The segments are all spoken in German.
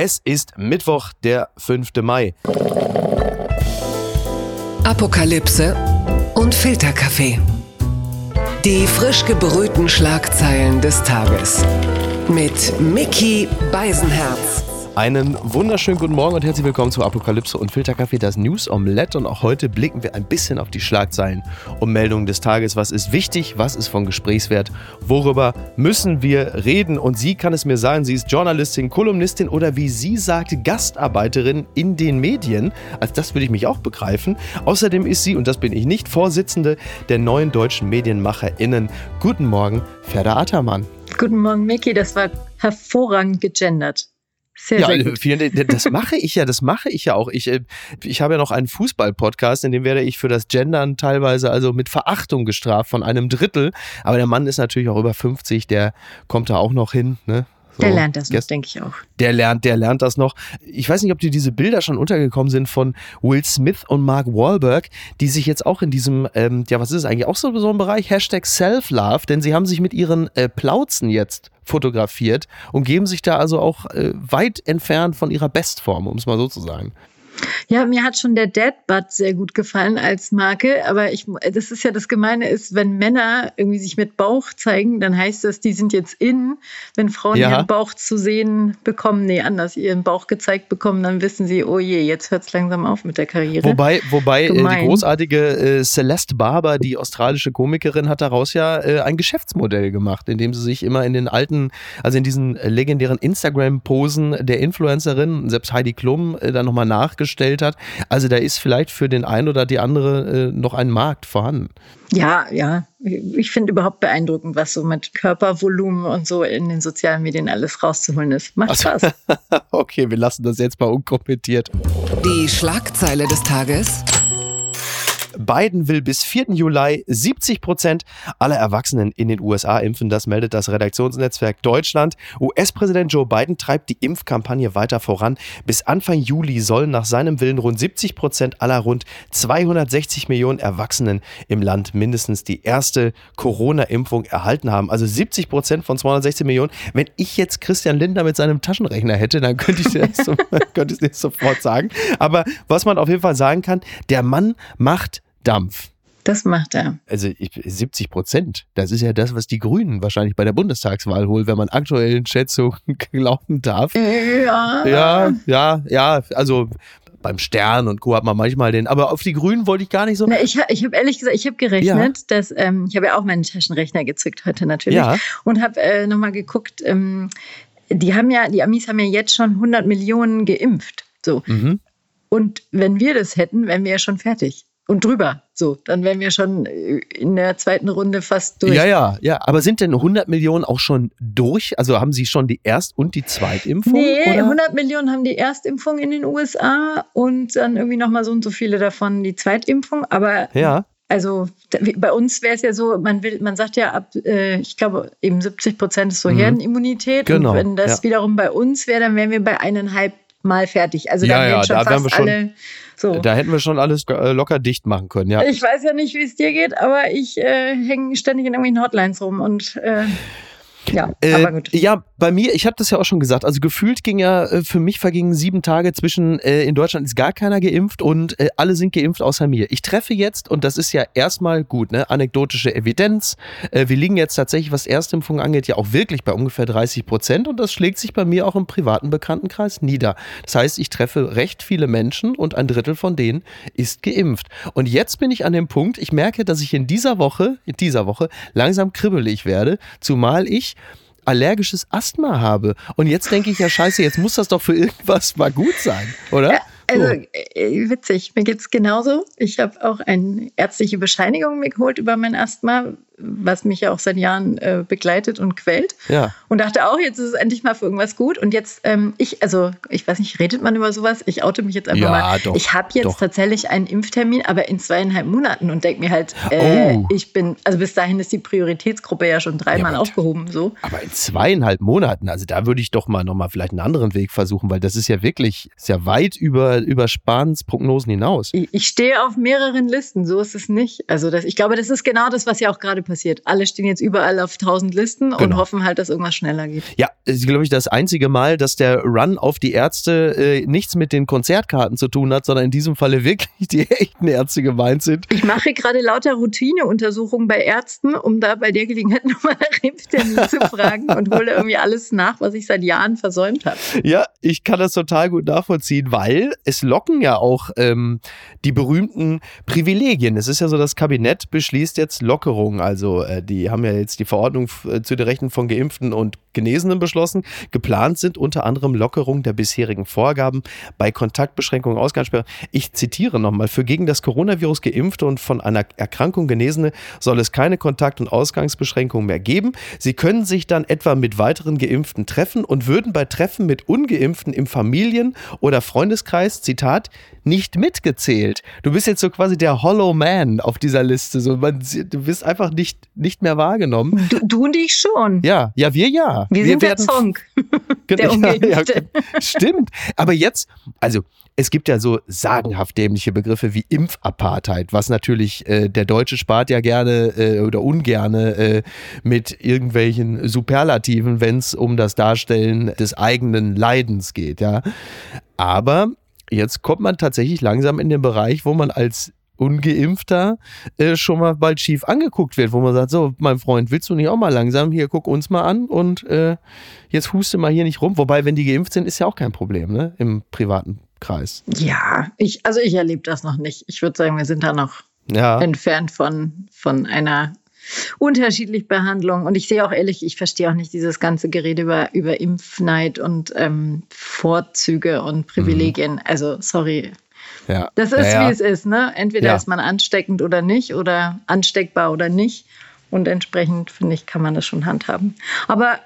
Es ist Mittwoch, der 5. Mai. Apokalypse und Filterkaffee. Die frisch gebrühten Schlagzeilen des Tages. Mit Mickey Beisenherz. Einen wunderschönen guten Morgen und herzlich willkommen zu Apokalypse und Filterkaffee, das News Omelette. Und auch heute blicken wir ein bisschen auf die Schlagzeilen und Meldungen des Tages. Was ist wichtig? Was ist von Gesprächswert? Worüber müssen wir reden? Und sie kann es mir sagen. Sie ist Journalistin, Kolumnistin oder wie sie sagt, Gastarbeiterin in den Medien. Also das würde ich mich auch begreifen. Außerdem ist sie, und das bin ich nicht, Vorsitzende der neuen deutschen MedienmacherInnen. Guten Morgen, Ferda Attermann. Guten Morgen, Micky. Das war hervorragend gegendert. Sehr, ja, sehr gut. Vielen, das mache ich ja, das mache ich ja auch. Ich, äh, ich habe ja noch einen Fußball-Podcast, in dem werde ich für das Gendern teilweise also mit Verachtung gestraft von einem Drittel. Aber der Mann ist natürlich auch über 50, der kommt da auch noch hin. Ne? So, der lernt das noch, denke ich auch. Der lernt, der lernt das noch. Ich weiß nicht, ob dir diese Bilder schon untergekommen sind von Will Smith und Mark Wahlberg, die sich jetzt auch in diesem, ähm, ja, was ist es eigentlich, auch so, so ein Bereich, Hashtag Self-Love, denn sie haben sich mit ihren äh, Plauzen jetzt fotografiert und geben sich da also auch äh, weit entfernt von ihrer Bestform, um es mal so zu sagen. Ja, mir hat schon der Deadbutt sehr gut gefallen als Marke, aber ich, das ist ja das Gemeine ist, wenn Männer irgendwie sich mit Bauch zeigen, dann heißt das, die sind jetzt in. Wenn Frauen ja. ihren Bauch zu sehen bekommen, nee, anders, ihren Bauch gezeigt bekommen, dann wissen sie, oh je, jetzt hört es langsam auf mit der Karriere. Wobei, wobei äh, die großartige äh, Celeste Barber, die australische Komikerin, hat daraus ja äh, ein Geschäftsmodell gemacht, indem sie sich immer in den alten, also in diesen legendären Instagram-Posen der Influencerin, selbst Heidi Klum, äh, dann nochmal nachgeschrieben gestellt hat. Also da ist vielleicht für den einen oder die andere äh, noch ein Markt vorhanden. Ja, ja. Ich finde überhaupt beeindruckend, was so mit Körpervolumen und so in den sozialen Medien alles rauszuholen ist. Macht Spaß. okay, wir lassen das jetzt mal unkommentiert. Die Schlagzeile des Tages. Biden will bis 4. Juli 70 Prozent aller Erwachsenen in den USA impfen. Das meldet das Redaktionsnetzwerk Deutschland. US-Präsident Joe Biden treibt die Impfkampagne weiter voran. Bis Anfang Juli sollen nach seinem Willen rund 70 Prozent aller rund 260 Millionen Erwachsenen im Land mindestens die erste Corona-Impfung erhalten haben. Also 70 Prozent von 260 Millionen. Wenn ich jetzt Christian Lindner mit seinem Taschenrechner hätte, dann könnte ich das, so, das sofort sagen. Aber was man auf jeden Fall sagen kann, der Mann macht Dampf. Das macht er. Also 70 Prozent. Das ist ja das, was die Grünen wahrscheinlich bei der Bundestagswahl holen, wenn man aktuellen Schätzungen glauben darf. Ja. Ja, ja, ja. Also beim Stern und Co. hat man manchmal den. Aber auf die Grünen wollte ich gar nicht so. Na, ich ich habe ehrlich gesagt, ich habe gerechnet, ja. dass ähm, ich habe ja auch meinen Taschenrechner gezückt heute natürlich ja. und habe äh, nochmal geguckt. Ähm, die haben ja, die Amis haben ja jetzt schon 100 Millionen geimpft. So. Mhm. Und wenn wir das hätten, wären wir ja schon fertig und drüber. So, dann wären wir schon äh, in der zweiten Runde fast durch. Ja, ja, ja. Aber sind denn 100 Millionen auch schon durch? Also haben Sie schon die Erst- und die Zweitimpfung? Nee, oder? 100 Millionen haben die Erstimpfung in den USA und dann irgendwie nochmal so und so viele davon die Zweitimpfung. Aber ja. Also bei uns wäre es ja so, man will, man sagt ja ab, äh, ich glaube eben 70 Prozent ist so mhm. Herdenimmunität. Genau. Und wenn das ja. wiederum bei uns wäre, dann wären wir bei eineinhalb Mal fertig. Also ja, dann ja, schon da fast schon, alle so. Da hätten wir schon alles äh, locker dicht machen können, ja. Ich weiß ja nicht, wie es dir geht, aber ich äh, hänge ständig in irgendwelchen Hotlines rum und äh, ja, äh, aber gut. Ja, bei mir, ich habe das ja auch schon gesagt, also gefühlt ging ja, äh, für mich vergingen sieben Tage zwischen, äh, in Deutschland ist gar keiner geimpft und äh, alle sind geimpft außer mir. Ich treffe jetzt, und das ist ja erstmal gut, ne, anekdotische Evidenz. Äh, wir liegen jetzt tatsächlich, was Erstimpfung angeht, ja auch wirklich bei ungefähr 30 Prozent und das schlägt sich bei mir auch im privaten Bekanntenkreis nieder. Das heißt, ich treffe recht viele Menschen und ein Drittel von denen ist geimpft. Und jetzt bin ich an dem Punkt, ich merke, dass ich in dieser Woche, in dieser Woche langsam kribbelig werde, zumal ich allergisches Asthma habe. Und jetzt denke ich ja, scheiße, jetzt muss das doch für irgendwas mal gut sein, oder? Ja, also äh, witzig, mir geht es genauso. Ich habe auch eine ärztliche Bescheinigung mir geholt über mein Asthma, was mich ja auch seit Jahren äh, begleitet und quält. Ja. Und dachte auch, jetzt ist es endlich mal für irgendwas gut. Und jetzt, ähm, ich, also ich weiß nicht, redet man über sowas? Ich oute mich jetzt einfach ja, mal. Doch, ich habe jetzt doch. tatsächlich einen Impftermin, aber in zweieinhalb Monaten und denke mir halt, äh, oh. ich bin, also bis dahin ist die Prioritätsgruppe ja schon dreimal ja, aufgehoben. So. Aber in zweieinhalb Monaten, also da würde ich doch mal nochmal vielleicht einen anderen Weg versuchen, weil das ist ja wirklich, ist ja weit über, über Spahns Prognosen hinaus. Ich, ich stehe auf mehreren Listen, so ist es nicht. Also das, ich glaube, das ist genau das, was ja auch gerade passiert. Alle stehen jetzt überall auf tausend Listen genau. und hoffen halt, dass irgendwas schneller geht. Ja, ist, glaube ich, das einzige Mal, dass der Run auf die Ärzte äh, nichts mit den Konzertkarten zu tun hat, sondern in diesem Falle wirklich die echten Ärzte gemeint sind. Ich mache gerade lauter Routineuntersuchungen bei Ärzten, um da bei der Gelegenheit nochmal nach Impftermin zu fragen und hole irgendwie alles nach, was ich seit Jahren versäumt habe. Ja, ich kann das total gut nachvollziehen, weil es locken ja auch ähm, die berühmten Privilegien. Es ist ja so, das Kabinett beschließt jetzt Lockerungen. Also äh, die haben ja jetzt die Verordnung äh, zu den Rechten von Geimpften und Genesenen beschlossen. Geplant sind unter anderem Lockerungen der bisherigen Vorgaben bei Kontaktbeschränkungen, Ausgangssperren. Ich zitiere nochmal, für gegen das Coronavirus Geimpfte und von einer Erkrankung Genesene soll es keine Kontakt- und Ausgangsbeschränkungen mehr geben. Sie können sich dann etwa mit weiteren Geimpften treffen und würden bei Treffen mit Ungeimpften im Familien- oder Freundeskreis, Zitat, nicht mitgezählt. Du bist jetzt so quasi der Hollow Man auf dieser Liste. So, man, du bist einfach nicht, nicht mehr wahrgenommen. Du, du und ich schon. Ja, ja, wir ja. Wir, wir sind werden, der Song. der ja, ja, stimmt. Aber jetzt, also es gibt ja so sagenhaft dämliche Begriffe wie Impfapartheid, was natürlich äh, der Deutsche spart ja gerne äh, oder ungerne äh, mit irgendwelchen Superlativen, wenn es um das Darstellen des eigenen Leidens geht, ja. Aber jetzt kommt man tatsächlich langsam in den Bereich, wo man als Ungeimpfter äh, schon mal bald schief angeguckt wird, wo man sagt, so, mein Freund, willst du nicht auch mal langsam, hier, guck uns mal an und äh, jetzt huste mal hier nicht rum. Wobei, wenn die geimpft sind, ist ja auch kein Problem, ne, im privaten Kreis. Ja, ich, also ich erlebe das noch nicht. Ich würde sagen, wir sind da noch ja. entfernt von, von einer unterschiedlich Behandlung. Und ich sehe auch ehrlich, ich verstehe auch nicht dieses ganze Gerede über, über Impfneid und ähm, Vorzüge und Privilegien. Mhm. Also, sorry, ja. Das ist, ja, ja. wie es ist. Ne? Entweder ist man ansteckend oder nicht oder ansteckbar oder nicht. Und entsprechend, finde ich, kann man das schon handhaben. Aber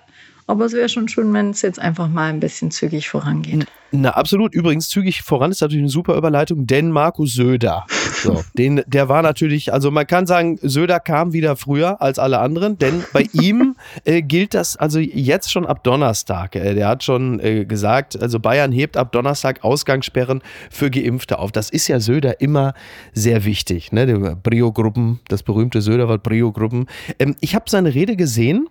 aber es wäre schon schön, wenn es jetzt einfach mal ein bisschen zügig vorangeht. Na, absolut. Übrigens, zügig voran ist natürlich eine super Überleitung, denn Markus Söder. So, den, der war natürlich, also man kann sagen, Söder kam wieder früher als alle anderen, denn bei ihm äh, gilt das also jetzt schon ab Donnerstag. Äh, der hat schon äh, gesagt, also Bayern hebt ab Donnerstag Ausgangssperren für Geimpfte auf. Das ist ja Söder immer sehr wichtig. Ne? Brio-Gruppen, das berühmte Söderwort Brio-Gruppen. Ähm, ich habe seine Rede gesehen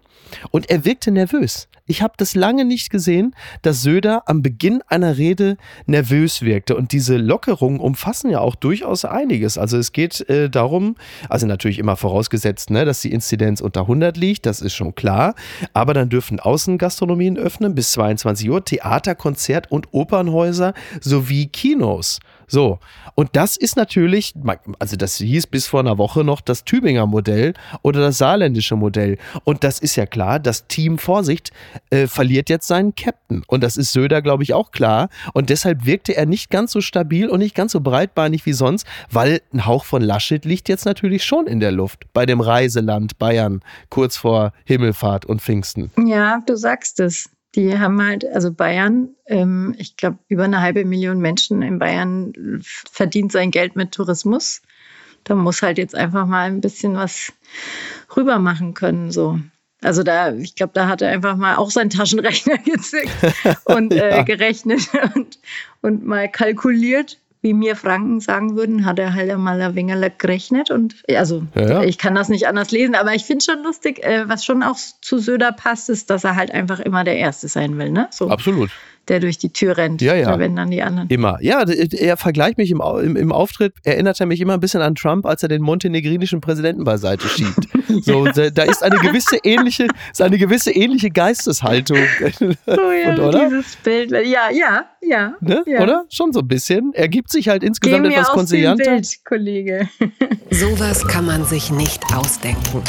und er wirkte nervös. Ich habe das lange nicht gesehen, dass Söder am Beginn einer Rede nervös wirkte. Und diese Lockerungen umfassen ja auch durchaus einiges. Also es geht äh, darum, also natürlich immer vorausgesetzt, ne, dass die Inzidenz unter 100 liegt, das ist schon klar. Aber dann dürfen Außengastronomien öffnen bis 22 Uhr, Theater, Konzert und Opernhäuser sowie Kinos. So, und das ist natürlich, also das hieß bis vor einer Woche noch das Tübinger Modell oder das saarländische Modell. Und das ist ja klar, das Team Vorsicht äh, verliert jetzt seinen Captain. Und das ist Söder, glaube ich, auch klar. Und deshalb wirkte er nicht ganz so stabil und nicht ganz so breitbeinig wie sonst, weil ein Hauch von Laschet liegt jetzt natürlich schon in der Luft bei dem Reiseland Bayern kurz vor Himmelfahrt und Pfingsten. Ja, du sagst es die haben halt, also Bayern, ähm, ich glaube, über eine halbe Million Menschen in Bayern verdient sein Geld mit Tourismus. Da muss halt jetzt einfach mal ein bisschen was rüber machen können, so. Also da, ich glaube, da hat er einfach mal auch seinen Taschenrechner gezückt und äh, ja. gerechnet und, und mal kalkuliert, wie mir Franken sagen würden, hat er halt einmal ein wenig gerechnet. Und also ja, ich kann das nicht anders lesen, aber ich finde schon lustig, äh, was schon auch zu Söder passt, ist, dass er halt einfach immer der Erste sein will. Ne? So. Absolut der durch die Tür rennt. Ja, ja. wenn dann die anderen. Immer. Ja, er vergleicht mich im, im, im, Auftritt, erinnert er mich immer ein bisschen an Trump, als er den montenegrinischen Präsidenten beiseite schiebt. so, da ist eine gewisse ähnliche, ist eine gewisse ähnliche Geisteshaltung. Oh ja, Und, oder? dieses Bild. Ja, ja, ja, ne? ja. Oder? Schon so ein bisschen. Er gibt sich halt insgesamt Geh etwas konzilianter. Bild, Kollege. Sowas kann man sich nicht ausdenken.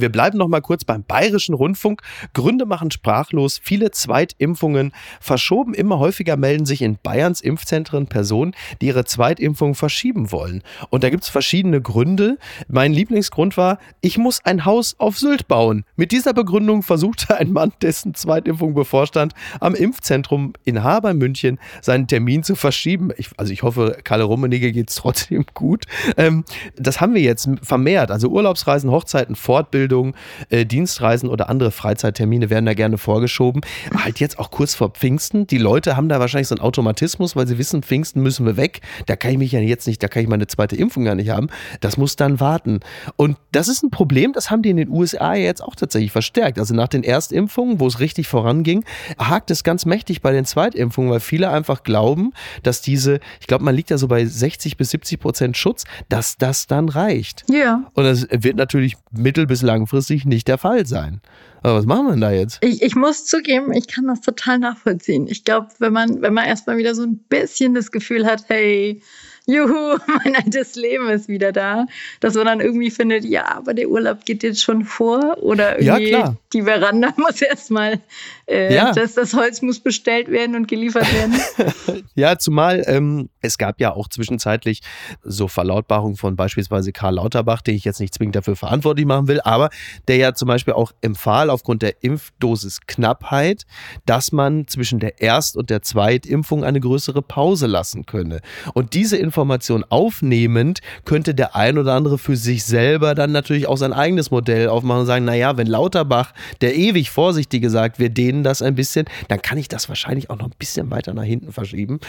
Wir bleiben noch mal kurz beim Bayerischen Rundfunk. Gründe machen sprachlos. Viele Zweitimpfungen verschoben. Immer häufiger melden sich in Bayerns Impfzentren Personen, die ihre Zweitimpfung verschieben wollen. Und da gibt es verschiedene Gründe. Mein Lieblingsgrund war, ich muss ein Haus auf Sylt bauen. Mit dieser Begründung versuchte ein Mann, dessen Zweitimpfung bevorstand, am Impfzentrum in Haber München seinen Termin zu verschieben. Ich, also ich hoffe, Kalle Rummenigge geht es trotzdem gut. Ähm, das haben wir jetzt vermehrt. Also Urlaubsreisen, Hochzeiten, Fortbildung Ausbildung, äh, Dienstreisen oder andere Freizeittermine werden da gerne vorgeschoben. Halt jetzt auch kurz vor Pfingsten. Die Leute haben da wahrscheinlich so einen Automatismus, weil sie wissen, Pfingsten müssen wir weg. Da kann ich mich ja jetzt nicht, da kann ich meine zweite Impfung gar nicht haben. Das muss dann warten. Und das ist ein Problem, das haben die in den USA jetzt auch tatsächlich verstärkt. Also nach den Erstimpfungen, wo es richtig voranging, hakt es ganz mächtig bei den Zweitimpfungen, weil viele einfach glauben, dass diese, ich glaube, man liegt ja so bei 60 bis 70 Prozent Schutz, dass das dann reicht. Ja. Und das wird natürlich mittel- bis langfristig nicht der Fall sein. Aber was machen wir denn da jetzt? Ich, ich muss zugeben, ich kann das total nachvollziehen. Ich glaube, wenn man, wenn man erstmal wieder so ein bisschen das Gefühl hat, hey, juhu, mein altes Leben ist wieder da, dass man dann irgendwie findet, ja, aber der Urlaub geht jetzt schon vor oder irgendwie ja, die Veranda muss erstmal, äh, ja. das, das Holz muss bestellt werden und geliefert werden. ja, zumal ähm, es gab ja auch zwischenzeitlich so Verlautbarungen von beispielsweise Karl Lauterbach, den ich jetzt nicht zwingend dafür verantwortlich machen will, aber der ja zum Beispiel auch empfahl aufgrund der Impfdosisknappheit, dass man zwischen der Erst- und der Zweitimpfung eine größere Pause lassen könne. Und diese Information aufnehmend, könnte der ein oder andere für sich selber dann natürlich auch sein eigenes Modell aufmachen und sagen, naja, wenn Lauterbach, der ewig Vorsichtige sagt, wir dehnen das ein bisschen, dann kann ich das wahrscheinlich auch noch ein bisschen weiter nach hinten verschieben.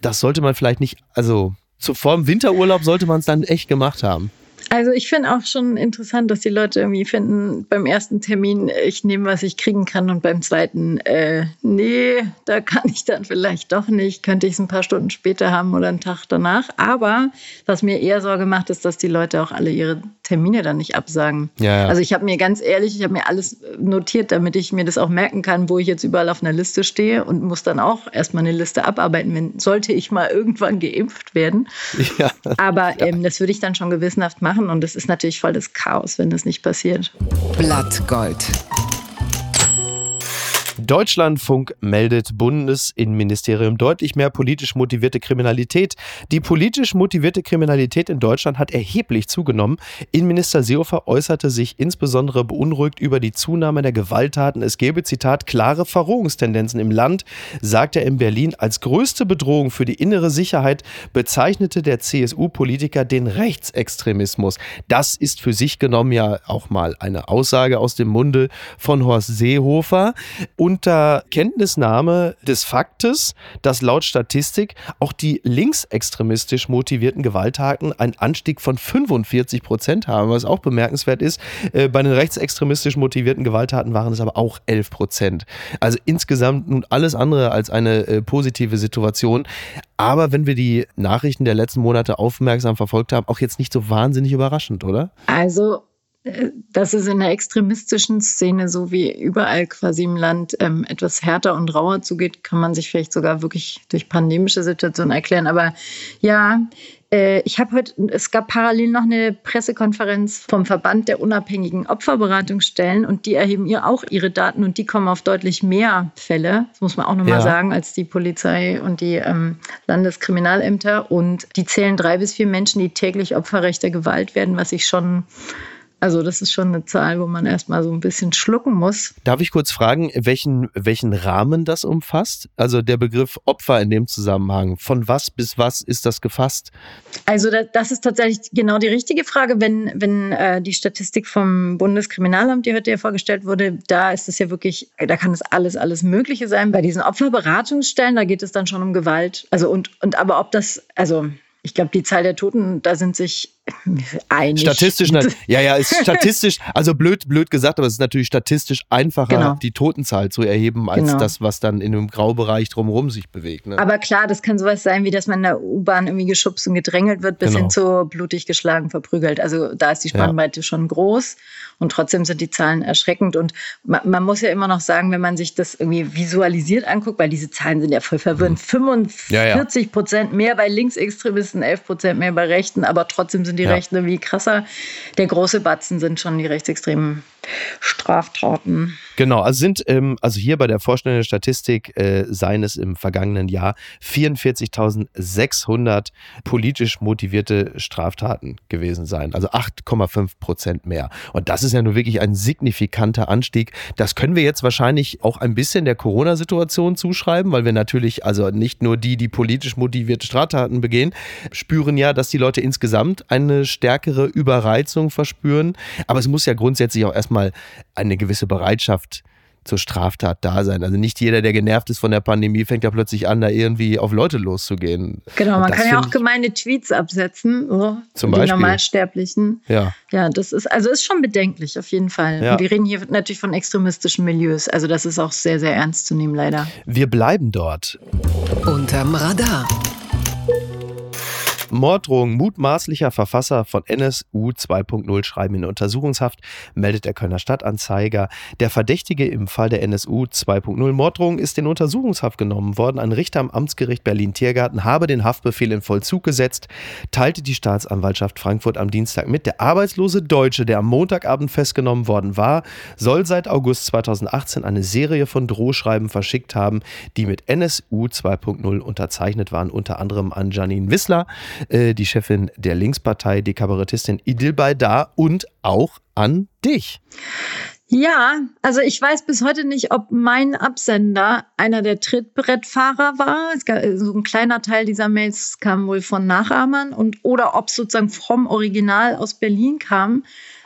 Das sollte man vielleicht nicht, also zuvor im Winterurlaub sollte man es dann echt gemacht haben. Also ich finde auch schon interessant, dass die Leute irgendwie finden, beim ersten Termin, ich nehme, was ich kriegen kann und beim zweiten, äh, nee, da kann ich dann vielleicht doch nicht, könnte ich es ein paar Stunden später haben oder einen Tag danach. Aber was mir eher Sorge macht, ist, dass die Leute auch alle ihre Termine dann nicht absagen. Ja, ja. Also ich habe mir ganz ehrlich, ich habe mir alles notiert, damit ich mir das auch merken kann, wo ich jetzt überall auf einer Liste stehe und muss dann auch erstmal eine Liste abarbeiten, wenn sollte ich mal irgendwann geimpft werden. Ja. Aber ähm, das würde ich dann schon gewissenhaft machen machen. Und es ist natürlich voll das Chaos, wenn das nicht passiert. Blattgold. Deutschlandfunk meldet Bundesinnenministerium deutlich mehr politisch motivierte Kriminalität. Die politisch motivierte Kriminalität in Deutschland hat erheblich zugenommen. Innenminister Seehofer äußerte sich insbesondere beunruhigt über die Zunahme der Gewalttaten. Es gebe, Zitat, klare Verrohungstendenzen im Land, sagt er in Berlin. Als größte Bedrohung für die innere Sicherheit bezeichnete der CSU-Politiker den Rechtsextremismus. Das ist für sich genommen ja auch mal eine Aussage aus dem Munde von Horst Seehofer. Und unter Kenntnisnahme des Faktes, dass laut Statistik auch die linksextremistisch motivierten Gewalttaten einen Anstieg von 45 Prozent haben, was auch bemerkenswert ist. Äh, bei den rechtsextremistisch motivierten Gewalttaten waren es aber auch 11 Prozent. Also insgesamt nun alles andere als eine äh, positive Situation. Aber wenn wir die Nachrichten der letzten Monate aufmerksam verfolgt haben, auch jetzt nicht so wahnsinnig überraschend, oder? Also dass es in der extremistischen Szene, so wie überall quasi im Land, ähm, etwas härter und rauer zugeht, kann man sich vielleicht sogar wirklich durch pandemische Situationen erklären. Aber ja, äh, ich habe heute, es gab parallel noch eine Pressekonferenz vom Verband der unabhängigen Opferberatungsstellen und die erheben ihr auch ihre Daten und die kommen auf deutlich mehr Fälle, das muss man auch nochmal ja. sagen, als die Polizei und die ähm, Landeskriminalämter. Und die zählen drei bis vier Menschen, die täglich Opfer rechter Gewalt werden, was ich schon also das ist schon eine Zahl, wo man erstmal so ein bisschen schlucken muss. Darf ich kurz fragen, welchen, welchen Rahmen das umfasst? Also der Begriff Opfer in dem Zusammenhang. Von was bis was ist das gefasst? Also das ist tatsächlich genau die richtige Frage. Wenn, wenn äh, die Statistik vom Bundeskriminalamt, die heute ja vorgestellt wurde, da ist es ja wirklich, da kann es alles, alles Mögliche sein. Bei diesen Opferberatungsstellen, da geht es dann schon um Gewalt. Also und, und aber ob das, also ich glaube, die Zahl der Toten, da sind sich einig. Statistisch, ja, ja, ist statistisch, also blöd, blöd gesagt, aber es ist natürlich statistisch einfacher, genau. die Totenzahl zu erheben, als genau. das, was dann in einem Graubereich drumherum sich bewegt. Ne? Aber klar, das kann sowas sein, wie dass man in der U-Bahn irgendwie geschubst und gedrängelt wird, bis genau. hin zu blutig geschlagen, verprügelt. Also da ist die Spannweite ja. schon groß und trotzdem sind die Zahlen erschreckend. Und man, man, muss ja immer noch sagen, wenn man sich das irgendwie visualisiert anguckt, weil diese Zahlen sind ja voll verwirrend. 45 Prozent ja, ja. mehr bei Linksextremisten, 11 Prozent mehr bei Rechten, aber trotzdem sind die ja. Rechten irgendwie krasser. Der große Batzen sind schon die Rechtsextremen Straftaten. Genau, also sind, ähm, also hier bei der vorstellenden Statistik äh, seien es im vergangenen Jahr 44.600 politisch motivierte Straftaten gewesen sein, also 8,5 Prozent mehr. Und das ist ja nur wirklich ein signifikanter Anstieg. Das können wir jetzt wahrscheinlich auch ein bisschen der Corona-Situation zuschreiben, weil wir natürlich, also nicht nur die, die politisch motivierte Straftaten begehen, spüren ja, dass die Leute insgesamt eine stärkere Überreizung verspüren. Aber es muss ja grundsätzlich auch erstmal eine gewisse Bereitschaft zur Straftat da sein. Also nicht jeder, der genervt ist von der Pandemie, fängt ja plötzlich an, da irgendwie auf Leute loszugehen. Genau, man kann ja auch gemeine Tweets absetzen, so, zum Beispiel. die Normalsterblichen. Ja. Ja, das ist, also ist schon bedenklich, auf jeden Fall. Ja. Und wir reden hier natürlich von extremistischen Milieus. Also das ist auch sehr, sehr ernst zu nehmen, leider. Wir bleiben dort. Unterm Radar. Morddrohung mutmaßlicher Verfasser von NSU 2.0 schreiben in Untersuchungshaft, meldet der Kölner Stadtanzeiger. Der Verdächtige im Fall der NSU 2.0 Morddrohung ist in Untersuchungshaft genommen worden. Ein Richter am Amtsgericht Berlin-Tiergarten habe den Haftbefehl in Vollzug gesetzt, teilte die Staatsanwaltschaft Frankfurt am Dienstag mit. Der arbeitslose Deutsche, der am Montagabend festgenommen worden war, soll seit August 2018 eine Serie von Drohschreiben verschickt haben, die mit NSU 2.0 unterzeichnet waren, unter anderem an Janine Wissler, äh, die Chefin der Linkspartei, die Kabarettistin Idil Baydar und auch an dich. Ja, also ich weiß bis heute nicht, ob mein Absender einer der Trittbrettfahrer war. Es gab, so ein kleiner Teil dieser Mails kam wohl von Nachahmern und oder ob sozusagen vom Original aus Berlin kam.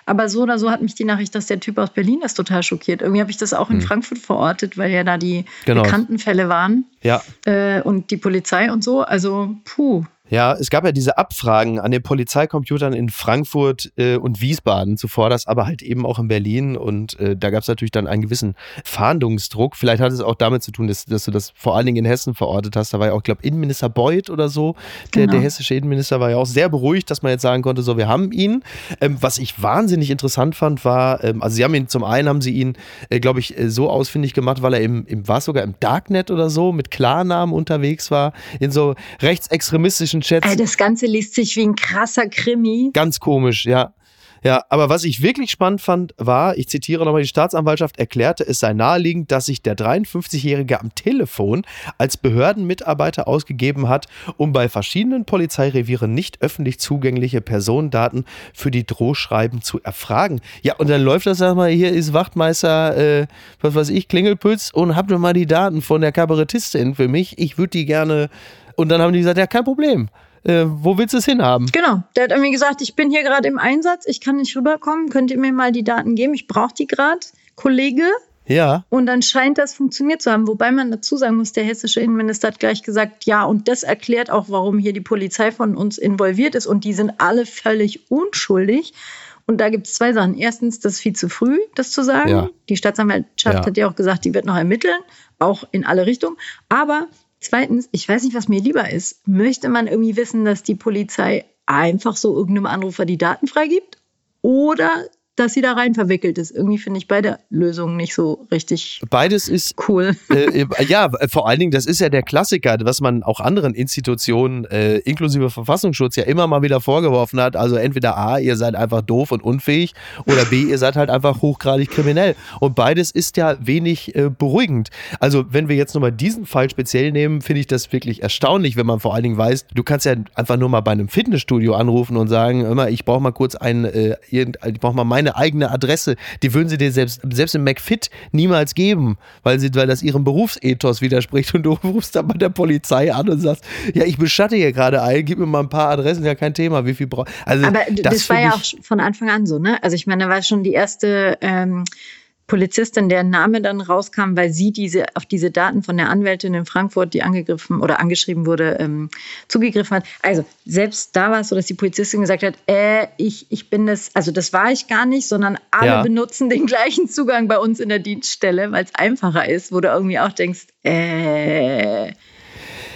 Aber so oder so hat mich die Nachricht, dass der Typ aus Berlin ist, total schockiert. Irgendwie habe ich das auch in hm. Frankfurt verortet, weil ja da die genau. bekannten Fälle waren. Ja. Äh, und die Polizei und so. Also, puh. Ja, es gab ja diese Abfragen an den Polizeicomputern in Frankfurt äh, und Wiesbaden zuvor, das aber halt eben auch in Berlin und äh, da gab es natürlich dann einen gewissen Fahndungsdruck. Vielleicht hat es auch damit zu tun, dass, dass du das vor allen Dingen in Hessen verortet hast. Da war ja auch, ich glaube, Innenminister Beuth oder so. Der, genau. der, hessische Innenminister war ja auch sehr beruhigt, dass man jetzt sagen konnte, so, wir haben ihn. Ähm, was ich wahnsinnig interessant fand, war, ähm, also sie haben ihn, zum einen haben sie ihn, äh, glaube ich, äh, so ausfindig gemacht, weil er im, im war sogar im Darknet oder so mit Klarnamen unterwegs war, in so rechtsextremistischen Chats. Also das Ganze liest sich wie ein krasser Krimi. Ganz komisch, ja. Ja, aber was ich wirklich spannend fand, war, ich zitiere nochmal, die Staatsanwaltschaft erklärte, es sei naheliegend, dass sich der 53-Jährige am Telefon als Behördenmitarbeiter ausgegeben hat, um bei verschiedenen Polizeirevieren nicht öffentlich zugängliche Personendaten für die Drohschreiben zu erfragen. Ja, und dann läuft das, sag mal, hier ist Wachtmeister, äh, was weiß ich, Klingelpütz und habt ihr mal die Daten von der Kabarettistin für mich. Ich würde die gerne und dann haben die gesagt, ja, kein Problem. Äh, wo willst du es hinhaben? Genau. Der hat irgendwie gesagt, ich bin hier gerade im Einsatz, ich kann nicht rüberkommen, könnt ihr mir mal die Daten geben? Ich brauche die gerade, Kollege. Ja. Und dann scheint das funktioniert zu haben. Wobei man dazu sagen muss, der hessische Innenminister hat gleich gesagt, ja, und das erklärt auch, warum hier die Polizei von uns involviert ist. Und die sind alle völlig unschuldig. Und da gibt es zwei Sachen. Erstens, das ist viel zu früh, das zu sagen. Ja. Die Staatsanwaltschaft ja. hat ja auch gesagt, die wird noch ermitteln, auch in alle Richtungen. Aber Zweitens, ich weiß nicht, was mir lieber ist. Möchte man irgendwie wissen, dass die Polizei einfach so irgendeinem Anrufer die Daten freigibt? Oder dass sie da rein verwickelt ist. Irgendwie finde ich beide Lösungen nicht so richtig Beides ist cool. Äh, äh, ja, vor allen Dingen, das ist ja der Klassiker, was man auch anderen Institutionen, äh, inklusive Verfassungsschutz, ja immer mal wieder vorgeworfen hat. Also entweder A, ihr seid einfach doof und unfähig oder B, ihr seid halt einfach hochgradig kriminell. Und beides ist ja wenig äh, beruhigend. Also wenn wir jetzt nochmal diesen Fall speziell nehmen, finde ich das wirklich erstaunlich, wenn man vor allen Dingen weiß, du kannst ja einfach nur mal bei einem Fitnessstudio anrufen und sagen, immer, ich brauche mal kurz einen, äh, ich brauche mal meine eine eigene Adresse. Die würden sie dir selbst, selbst im McFit niemals geben, weil, sie, weil das ihrem Berufsethos widerspricht. Und du rufst dann bei der Polizei an und sagst, ja, ich beschatte hier gerade ein, gib mir mal ein paar Adressen, ja kein Thema, wie viel braucht. Also, Aber das, das war ja auch von Anfang an so, ne? Also ich meine, da war schon die erste ähm, Polizistin, deren Name dann rauskam, weil sie diese auf diese Daten von der Anwältin in Frankfurt, die angegriffen oder angeschrieben wurde, ähm, zugegriffen hat. Also selbst da war es so, dass die Polizistin gesagt hat, äh, ich, ich bin das, also das war ich gar nicht, sondern alle ja. benutzen den gleichen Zugang bei uns in der Dienststelle, weil es einfacher ist, wo du irgendwie auch denkst, äh,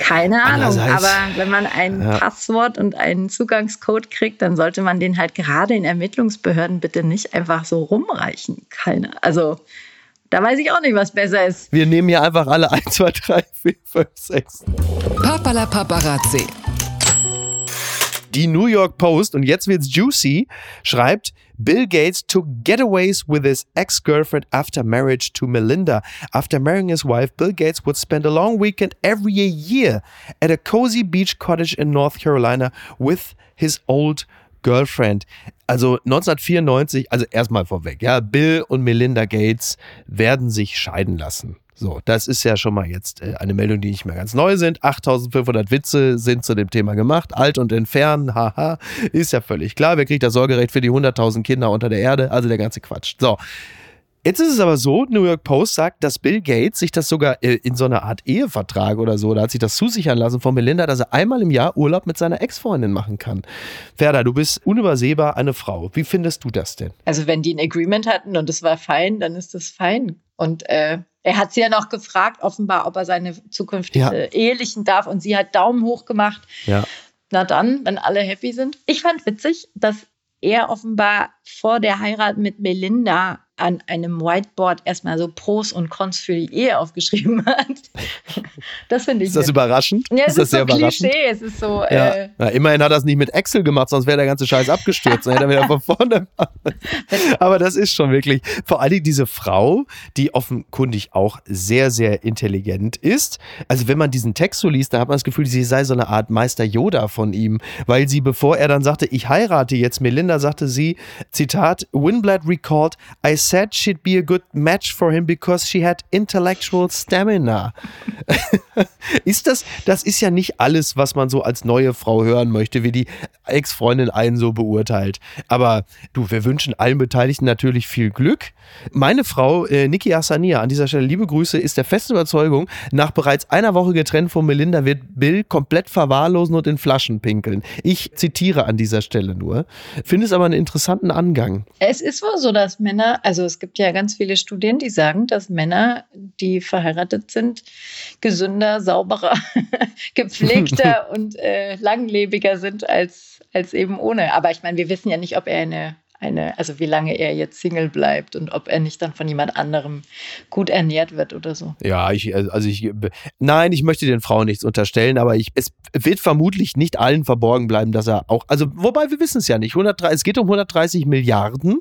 keine Ahnung, aber wenn man ein ja. Passwort und einen Zugangscode kriegt, dann sollte man den halt gerade in Ermittlungsbehörden bitte nicht einfach so rumreichen. Keine. Also da weiß ich auch nicht, was besser ist. Wir nehmen hier einfach alle 1, 2, 3, 4, 5, 6. Papala Paparazzi. Die New York Post, und jetzt wird's juicy, schreibt, Bill Gates took getaways with his ex-girlfriend after marriage to Melinda. After marrying his wife, Bill Gates would spend a long weekend every year at a cozy beach cottage in North Carolina with his old girlfriend. Also 1994, also erstmal vorweg, ja, Bill und Melinda Gates werden sich scheiden lassen. So, das ist ja schon mal jetzt äh, eine Meldung, die nicht mehr ganz neu sind. 8500 Witze sind zu dem Thema gemacht. Alt und entfernen, haha, ist ja völlig klar. Wer kriegt das Sorgerecht für die 100.000 Kinder unter der Erde? Also der ganze Quatsch. So. Jetzt ist es aber so, New York Post sagt, dass Bill Gates sich das sogar äh, in so einer Art Ehevertrag oder so, da hat sich das zusichern lassen von Melinda, dass er einmal im Jahr Urlaub mit seiner Ex-Freundin machen kann. Ferda, du bist unübersehbar eine Frau. Wie findest du das denn? Also wenn die ein Agreement hatten und es war fein, dann ist das fein. Und äh, er hat sie ja noch gefragt, offenbar, ob er seine zukünftige ja. ehelichen darf. Und sie hat Daumen hoch gemacht. Ja. Na dann, wenn alle happy sind. Ich fand witzig, dass er offenbar vor der Heirat mit Melinda an einem Whiteboard erstmal so Pros und Cons für die Ehe aufgeschrieben hat. Das finde ich. Ist das nett. überraschend? Ja, es ist, ist, das so Klischee. Es ist so. Ja. Äh, ja, immerhin hat er es nicht mit Excel gemacht, sonst wäre der ganze Scheiß abgestürzt. Dann hätte er wieder von vorne. Aber das ist schon wirklich. Vor allem diese Frau, die offenkundig auch sehr, sehr intelligent ist. Also, wenn man diesen Text so liest, da hat man das Gefühl, sie sei so eine Art Meister Yoda von ihm, weil sie, bevor er dann sagte, ich heirate jetzt Melinda, sagte sie, Zitat, Winblad recalled, I said she'd be a good match for him because she had intellectual stamina. ist das, das ist ja nicht alles, was man so als neue Frau hören möchte, wie die Ex-Freundin einen so beurteilt. Aber du, wir wünschen allen Beteiligten natürlich viel Glück. Meine Frau, äh, Niki Asania, an dieser Stelle liebe Grüße, ist der festen Überzeugung, nach bereits einer Woche getrennt von Melinda wird Bill komplett verwahrlosen und in Flaschen pinkeln. Ich zitiere an dieser Stelle nur. Finde es aber einen interessanten Angang. Es ist wohl so, dass Männer, also also es gibt ja ganz viele Studien, die sagen, dass Männer, die verheiratet sind, gesünder, sauberer, gepflegter und äh, langlebiger sind als, als eben ohne. Aber ich meine, wir wissen ja nicht, ob er eine eine, also wie lange er jetzt Single bleibt und ob er nicht dann von jemand anderem gut ernährt wird oder so. Ja, ich, also ich, nein, ich möchte den Frauen nichts unterstellen, aber ich, es wird vermutlich nicht allen verborgen bleiben, dass er auch, also wobei wir wissen es ja nicht, 130, es geht um 130 Milliarden.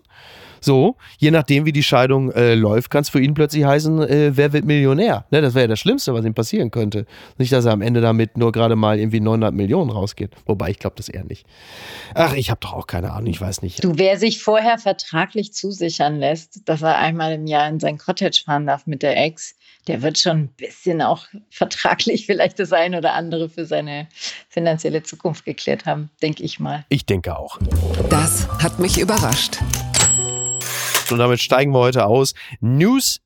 So, je nachdem, wie die Scheidung äh, läuft, kann es für ihn plötzlich heißen, äh, wer wird Millionär? Ne, das wäre ja das Schlimmste, was ihm passieren könnte. Nicht, dass er am Ende damit nur gerade mal irgendwie 900 Millionen rausgeht. Wobei, ich glaube das eher nicht. Ach, ich habe doch auch keine Ahnung, ich weiß nicht. Du, wer sich vorher vertraglich zusichern lässt, dass er einmal im Jahr in sein Cottage fahren darf mit der Ex, der wird schon ein bisschen auch vertraglich vielleicht das ein oder andere für seine finanzielle Zukunft geklärt haben, denke ich mal. Ich denke auch. Das hat mich überrascht. Und damit steigen wir heute aus. News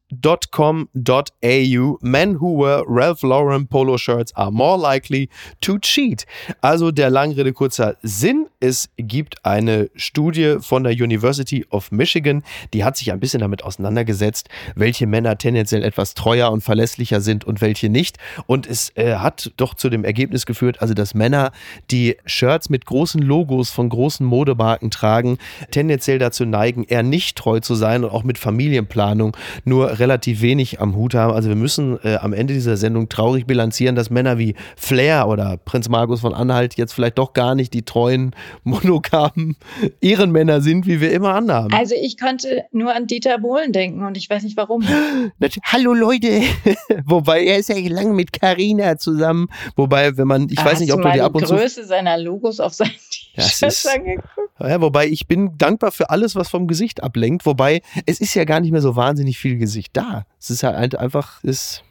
.com.au Men who wear Ralph Lauren polo shirts are more likely to cheat. Also der Langrede kurzer Sinn. Es gibt eine Studie von der University of Michigan, die hat sich ein bisschen damit auseinandergesetzt, welche Männer tendenziell etwas treuer und verlässlicher sind und welche nicht. Und es äh, hat doch zu dem Ergebnis geführt, also dass Männer, die Shirts mit großen Logos von großen Modemarken tragen, tendenziell dazu neigen, eher nicht treu zu sein und auch mit Familienplanung nur relativ wenig am Hut haben. Also wir müssen äh, am Ende dieser Sendung traurig bilanzieren, dass Männer wie Flair oder Prinz Markus von Anhalt jetzt vielleicht doch gar nicht die treuen, monogamen Ehrenmänner sind, wie wir immer anhaben. Also ich konnte nur an Dieter Bohlen denken und ich weiß nicht warum. Hallo Leute! Wobei er ist ja lange mit Carina zusammen. Wobei, wenn man, ich ah, weiß nicht, ob du, du die ab und zu. Größe seiner Logos auf seinen T-Shirts angeguckt. Ja, wobei ich bin dankbar für alles, was vom Gesicht ablenkt. Wobei es ist ja gar nicht mehr so wahnsinnig viel Gesicht da. Es ist halt einfach, ist.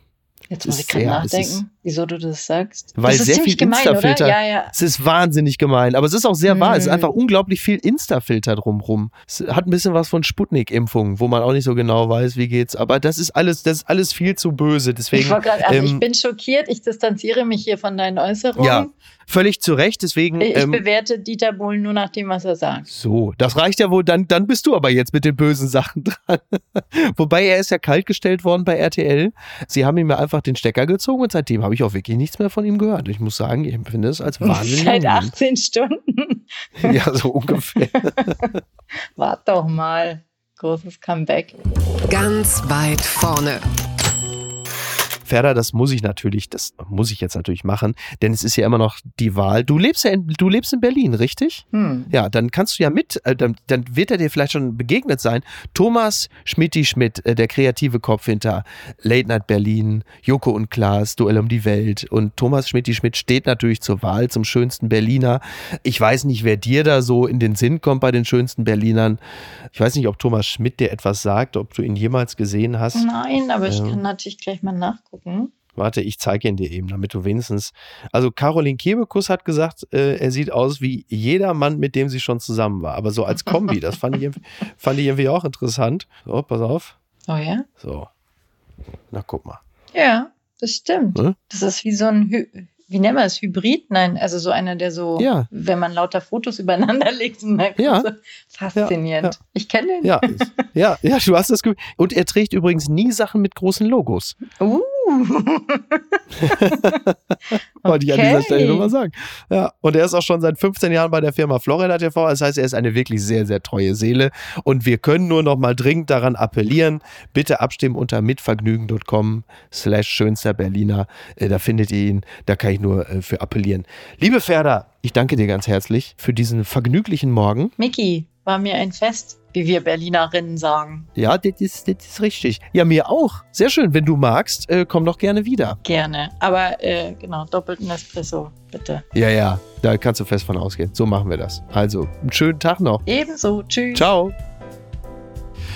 Jetzt muss ich gerade nachdenken, wieso du das sagst. Weil das sehr viel Insta-Filter. Ja, ja. Es ist wahnsinnig gemein, aber es ist auch sehr mhm. wahr. Es ist mhm. einfach unglaublich viel Insta-Filter drumrum. Es hat ein bisschen was von Sputnik-Impfungen, wo man auch nicht so genau weiß, wie geht's. Aber das ist alles, das ist alles viel zu böse. Deswegen. Ich, grad, also ähm, ich bin schockiert. Ich distanziere mich hier von deinen Äußerungen. Ja. Völlig zu Recht, deswegen. Ich ähm, bewerte Dieter Bohlen nur nach dem, was er sagt. So, das reicht ja wohl, dann, dann bist du aber jetzt mit den bösen Sachen dran. Wobei er ist ja kaltgestellt worden bei RTL. Sie haben ihm ja einfach den Stecker gezogen und seitdem habe ich auch wirklich nichts mehr von ihm gehört. Ich muss sagen, ich empfinde es als wahnsinnig. Seit 18 Stunden. ja, so ungefähr. Wart doch mal. Großes Comeback. Ganz weit vorne. Ferda, das muss ich natürlich, das muss ich jetzt natürlich machen, denn es ist ja immer noch die Wahl. Du lebst ja in, du lebst in Berlin, richtig? Hm. Ja, dann kannst du ja mit, äh, dann, dann, wird er dir vielleicht schon begegnet sein. Thomas Schmidti Schmidt, äh, der kreative Kopf hinter Late Night Berlin, Joko und Klaas, Duell um die Welt. Und Thomas Schmidti Schmidt steht natürlich zur Wahl zum schönsten Berliner. Ich weiß nicht, wer dir da so in den Sinn kommt bei den schönsten Berlinern. Ich weiß nicht, ob Thomas Schmidt dir etwas sagt, ob du ihn jemals gesehen hast. Nein, aber ich kann natürlich gleich mal nachgucken. Warte, ich zeige ihn dir eben, damit du wenigstens. Also Caroline Kebekus hat gesagt, äh, er sieht aus wie jeder Mann, mit dem sie schon zusammen war. Aber so als Kombi, das fand ich, fand ich irgendwie auch interessant. So, pass auf. Oh ja? So. Na, guck mal. Ja, das stimmt. Hm? Das ist wie so ein Hy wie nennen wir es, Hybrid? Nein, also so einer, der so, ja. wenn man lauter Fotos übereinander legt, ja. so faszinierend. Ja, ja. Ich kenne den. Ja, ja, ja, du hast das Gefühl. Und er trägt übrigens nie Sachen mit großen Logos. Uh. Wollte ich an dieser Stelle nur mal sagen. Ja, und er ist auch schon seit 15 Jahren bei der Firma Florida TV. Das heißt, er ist eine wirklich sehr, sehr treue Seele. Und wir können nur noch mal dringend daran appellieren, bitte abstimmen unter mitvergnügen.com slash schönster Berliner. Äh, da findet ihr ihn. Da kann ich nur äh, für appellieren. Liebe Ferda, ich danke dir ganz herzlich für diesen vergnüglichen Morgen. Miki, war mir ein Fest, wie wir Berlinerinnen sagen. Ja, das ist, das ist richtig. Ja, mir auch. Sehr schön. Wenn du magst, äh, komm doch gerne wieder. Gerne. Aber äh, genau, doppelten Espresso, bitte. Ja, ja. Da kannst du fest von ausgehen. So machen wir das. Also, einen schönen Tag noch. Ebenso. Tschüss. Ciao.